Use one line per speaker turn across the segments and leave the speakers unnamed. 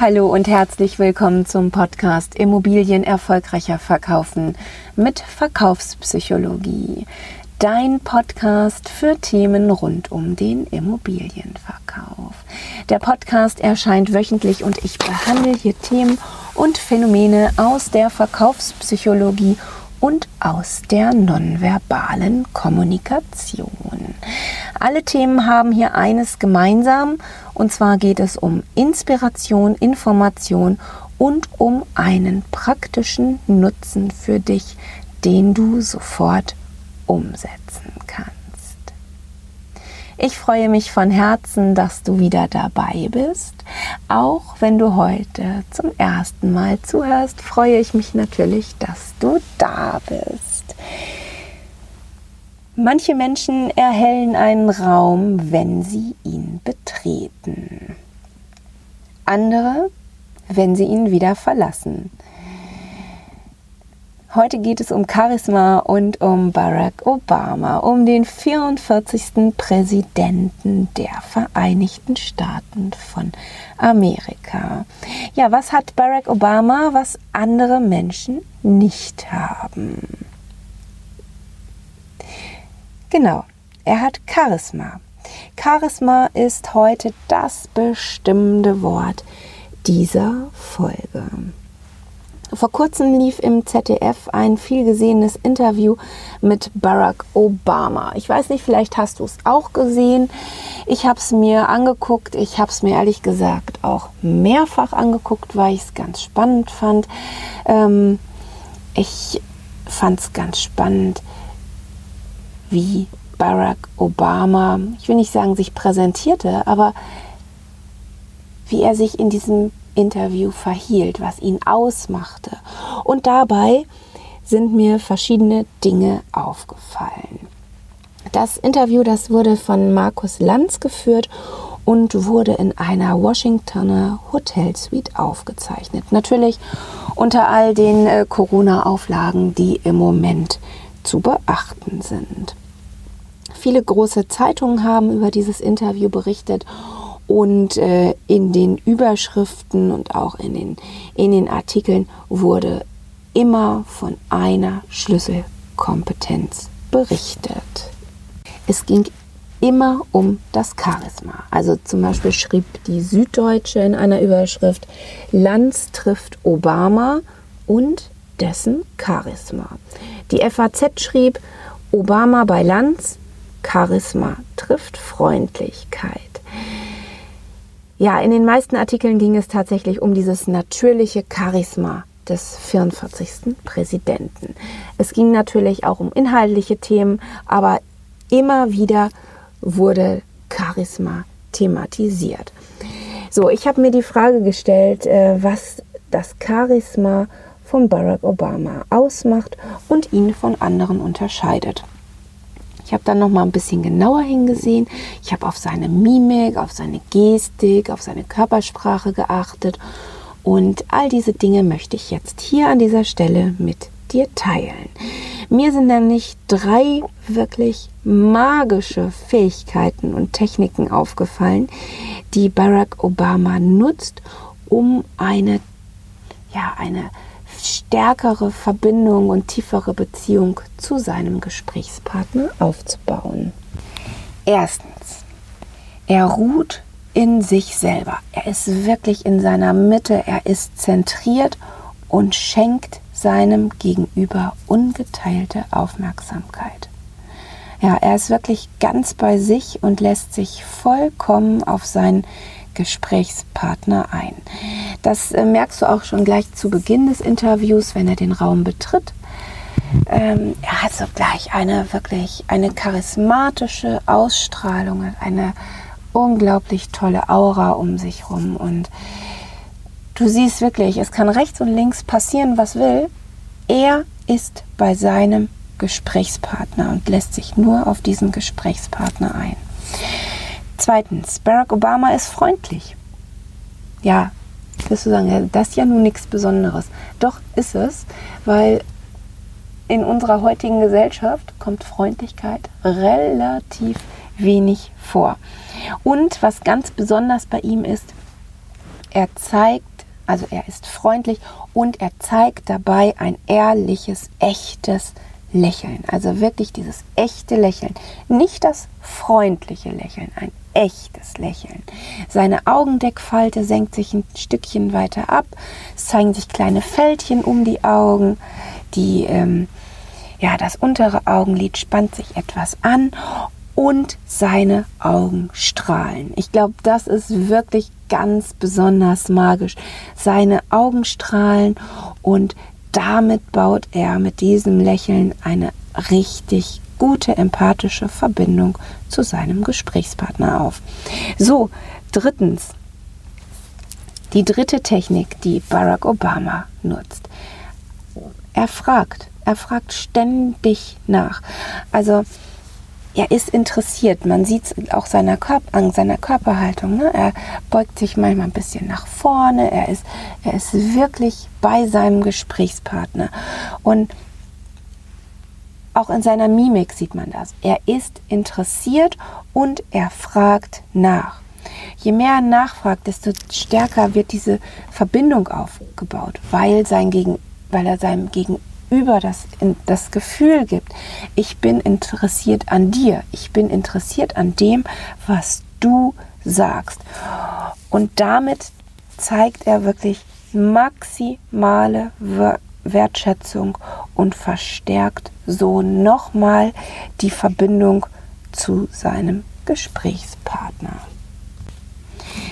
Hallo und herzlich willkommen zum Podcast Immobilien erfolgreicher verkaufen mit Verkaufspsychologie. Dein Podcast für Themen rund um den Immobilienverkauf. Der Podcast erscheint wöchentlich und ich behandle hier Themen und Phänomene aus der Verkaufspsychologie aus der nonverbalen Kommunikation. Alle Themen haben hier eines gemeinsam, und zwar geht es um Inspiration, Information und um einen praktischen Nutzen für dich, den du sofort umsetzen kannst. Ich freue mich von Herzen, dass du wieder dabei bist. Auch wenn du heute zum ersten Mal zuhörst, freue ich mich natürlich, dass du da bist. Manche Menschen erhellen einen Raum, wenn sie ihn betreten. Andere, wenn sie ihn wieder verlassen. Heute geht es um Charisma und um Barack Obama, um den 44. Präsidenten der Vereinigten Staaten von Amerika. Ja, was hat Barack Obama, was andere Menschen nicht haben? Genau, er hat Charisma. Charisma ist heute das bestimmende Wort dieser Folge. Vor kurzem lief im ZDF ein viel gesehenes Interview mit Barack Obama. Ich weiß nicht, vielleicht hast du es auch gesehen. Ich habe es mir angeguckt. Ich habe es mir ehrlich gesagt auch mehrfach angeguckt, weil ich es ganz spannend fand. Ähm, ich fand es ganz spannend, wie Barack Obama, ich will nicht sagen, sich präsentierte, aber wie er sich in diesem Interview verhielt, was ihn ausmachte. Und dabei sind mir verschiedene Dinge aufgefallen. Das Interview, das wurde von Markus Lanz geführt und wurde in einer Washingtoner Hotelsuite aufgezeichnet. Natürlich unter all den äh, Corona-Auflagen, die im Moment zu beachten sind. Viele große Zeitungen haben über dieses Interview berichtet und äh, in den Überschriften und auch in den, in den Artikeln wurde immer von einer Schlüsselkompetenz berichtet. Es ging immer um das Charisma. Also zum Beispiel schrieb die Süddeutsche in einer Überschrift, Lanz trifft Obama und dessen Charisma. Die FAZ schrieb, Obama bei Lanz, Charisma trifft Freundlichkeit. Ja, in den meisten Artikeln ging es tatsächlich um dieses natürliche Charisma des 44. Präsidenten. Es ging natürlich auch um inhaltliche Themen, aber immer wieder wurde Charisma thematisiert. So, ich habe mir die Frage gestellt, äh, was das Charisma von Barack Obama ausmacht und ihn von anderen unterscheidet. Ich habe dann noch mal ein bisschen genauer hingesehen. Ich habe auf seine Mimik, auf seine Gestik, auf seine Körpersprache geachtet. Und all diese Dinge möchte ich jetzt hier an dieser Stelle mit dir teilen. Mir sind nämlich drei wirklich magische Fähigkeiten und Techniken aufgefallen, die Barack Obama nutzt, um eine, ja, eine stärkere Verbindung und tiefere Beziehung zu seinem Gesprächspartner aufzubauen. Erstens, er ruht in sich selber. Er ist wirklich in seiner Mitte, er ist zentriert und schenkt seinem Gegenüber ungeteilte Aufmerksamkeit. Ja, er ist wirklich ganz bei sich und lässt sich vollkommen auf sein Gesprächspartner ein. Das äh, merkst du auch schon gleich zu Beginn des Interviews, wenn er den Raum betritt. Ähm, er hat so gleich eine wirklich eine charismatische Ausstrahlung, eine unglaublich tolle Aura um sich rum und du siehst wirklich, es kann rechts und links passieren, was will. Er ist bei seinem Gesprächspartner und lässt sich nur auf diesen Gesprächspartner ein. Zweitens, Barack Obama ist freundlich. Ja, wirst du sagen, das ist ja nun nichts Besonderes. Doch ist es, weil in unserer heutigen Gesellschaft kommt Freundlichkeit relativ wenig vor. Und was ganz besonders bei ihm ist, er zeigt, also er ist freundlich und er zeigt dabei ein ehrliches, echtes Lächeln. Also wirklich dieses echte Lächeln. Nicht das freundliche Lächeln, ein echtes Lächeln. Seine Augendeckfalte senkt sich ein Stückchen weiter ab. Es zeigen sich kleine Fältchen um die Augen. Die, ähm, ja, das untere Augenlid spannt sich etwas an und seine Augen strahlen. Ich glaube, das ist wirklich ganz besonders magisch. Seine Augen strahlen und damit baut er mit diesem Lächeln eine richtig gute empathische Verbindung zu seinem Gesprächspartner auf. So, drittens, die dritte Technik, die Barack Obama nutzt. Er fragt, er fragt ständig nach. Also er ist interessiert. Man sieht es auch seiner Körper, an seiner Körperhaltung. Ne? Er beugt sich manchmal ein bisschen nach vorne. Er ist, er ist wirklich bei seinem Gesprächspartner. Und auch in seiner Mimik sieht man das. Er ist interessiert und er fragt nach. Je mehr er nachfragt, desto stärker wird diese Verbindung aufgebaut, weil, sein Gegen, weil er seinem Gegenüber das, das Gefühl gibt, ich bin interessiert an dir, ich bin interessiert an dem, was du sagst. Und damit zeigt er wirklich maximale Wertschätzung und verstärkt so nochmal die Verbindung zu seinem Gesprächspartner.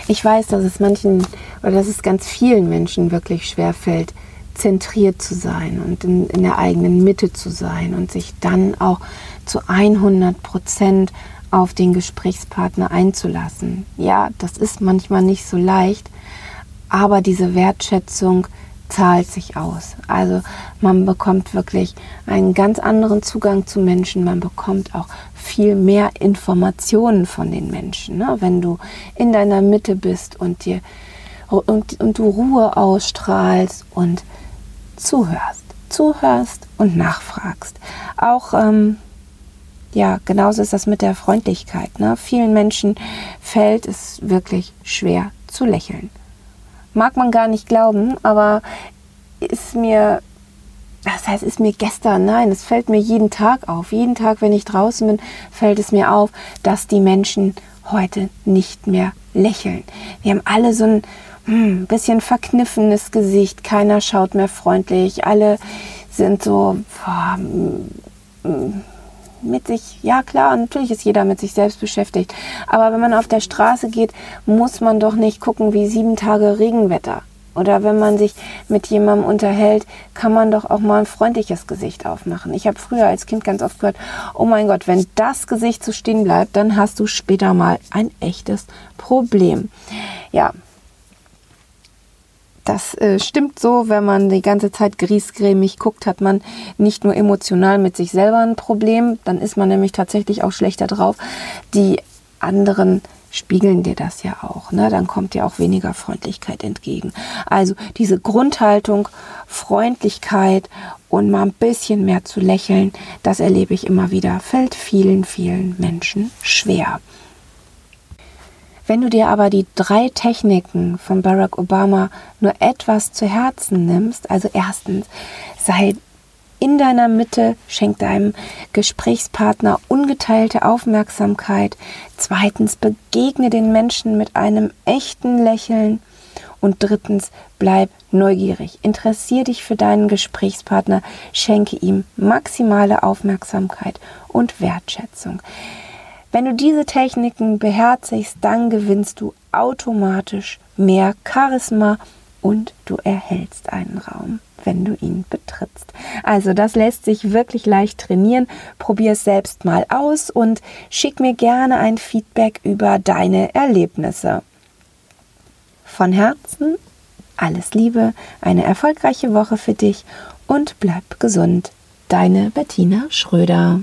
Ich weiß, dass es manchen oder dass es ganz vielen Menschen wirklich schwer fällt, zentriert zu sein und in, in der eigenen Mitte zu sein und sich dann auch zu 100 Prozent auf den Gesprächspartner einzulassen. Ja, das ist manchmal nicht so leicht, aber diese Wertschätzung zahlt sich aus. Also man bekommt wirklich einen ganz anderen Zugang zu Menschen. Man bekommt auch viel mehr Informationen von den Menschen. Ne? Wenn du in deiner Mitte bist und dir und, und du Ruhe ausstrahlst und zuhörst, zuhörst und nachfragst. Auch ähm, ja, genauso ist das mit der Freundlichkeit. Ne? Vielen Menschen fällt es wirklich schwer zu lächeln mag man gar nicht glauben, aber ist mir, das heißt, ist mir gestern, nein, es fällt mir jeden Tag auf. Jeden Tag, wenn ich draußen bin, fällt es mir auf, dass die Menschen heute nicht mehr lächeln. Wir haben alle so ein hm, bisschen verkniffenes Gesicht, keiner schaut mehr freundlich, alle sind so boah, mit sich, ja klar, natürlich ist jeder mit sich selbst beschäftigt, aber wenn man auf der Straße geht, muss man doch nicht gucken wie sieben Tage Regenwetter. Oder wenn man sich mit jemandem unterhält, kann man doch auch mal ein freundliches Gesicht aufmachen. Ich habe früher als Kind ganz oft gehört, oh mein Gott, wenn das Gesicht so stehen bleibt, dann hast du später mal ein echtes Problem. Ja, das äh, stimmt so, wenn man die ganze Zeit griesgrämig guckt, hat man nicht nur emotional mit sich selber ein Problem, dann ist man nämlich tatsächlich auch schlechter drauf. Die anderen spiegeln dir das ja auch. Ne? Dann kommt dir auch weniger Freundlichkeit entgegen. Also diese Grundhaltung, Freundlichkeit und mal ein bisschen mehr zu lächeln, das erlebe ich immer wieder, fällt vielen, vielen Menschen schwer. Wenn du dir aber die drei Techniken von Barack Obama nur etwas zu Herzen nimmst, also erstens, sei in deiner Mitte, schenk deinem Gesprächspartner ungeteilte Aufmerksamkeit. Zweitens, begegne den Menschen mit einem echten Lächeln. Und drittens, bleib neugierig. Interessier dich für deinen Gesprächspartner, schenke ihm maximale Aufmerksamkeit und Wertschätzung. Wenn du diese Techniken beherzigst, dann gewinnst du automatisch mehr Charisma und du erhältst einen Raum, wenn du ihn betrittst. Also das lässt sich wirklich leicht trainieren. Probier es selbst mal aus und schick mir gerne ein Feedback über deine Erlebnisse. Von Herzen alles Liebe, eine erfolgreiche Woche für dich und bleib gesund. Deine Bettina Schröder.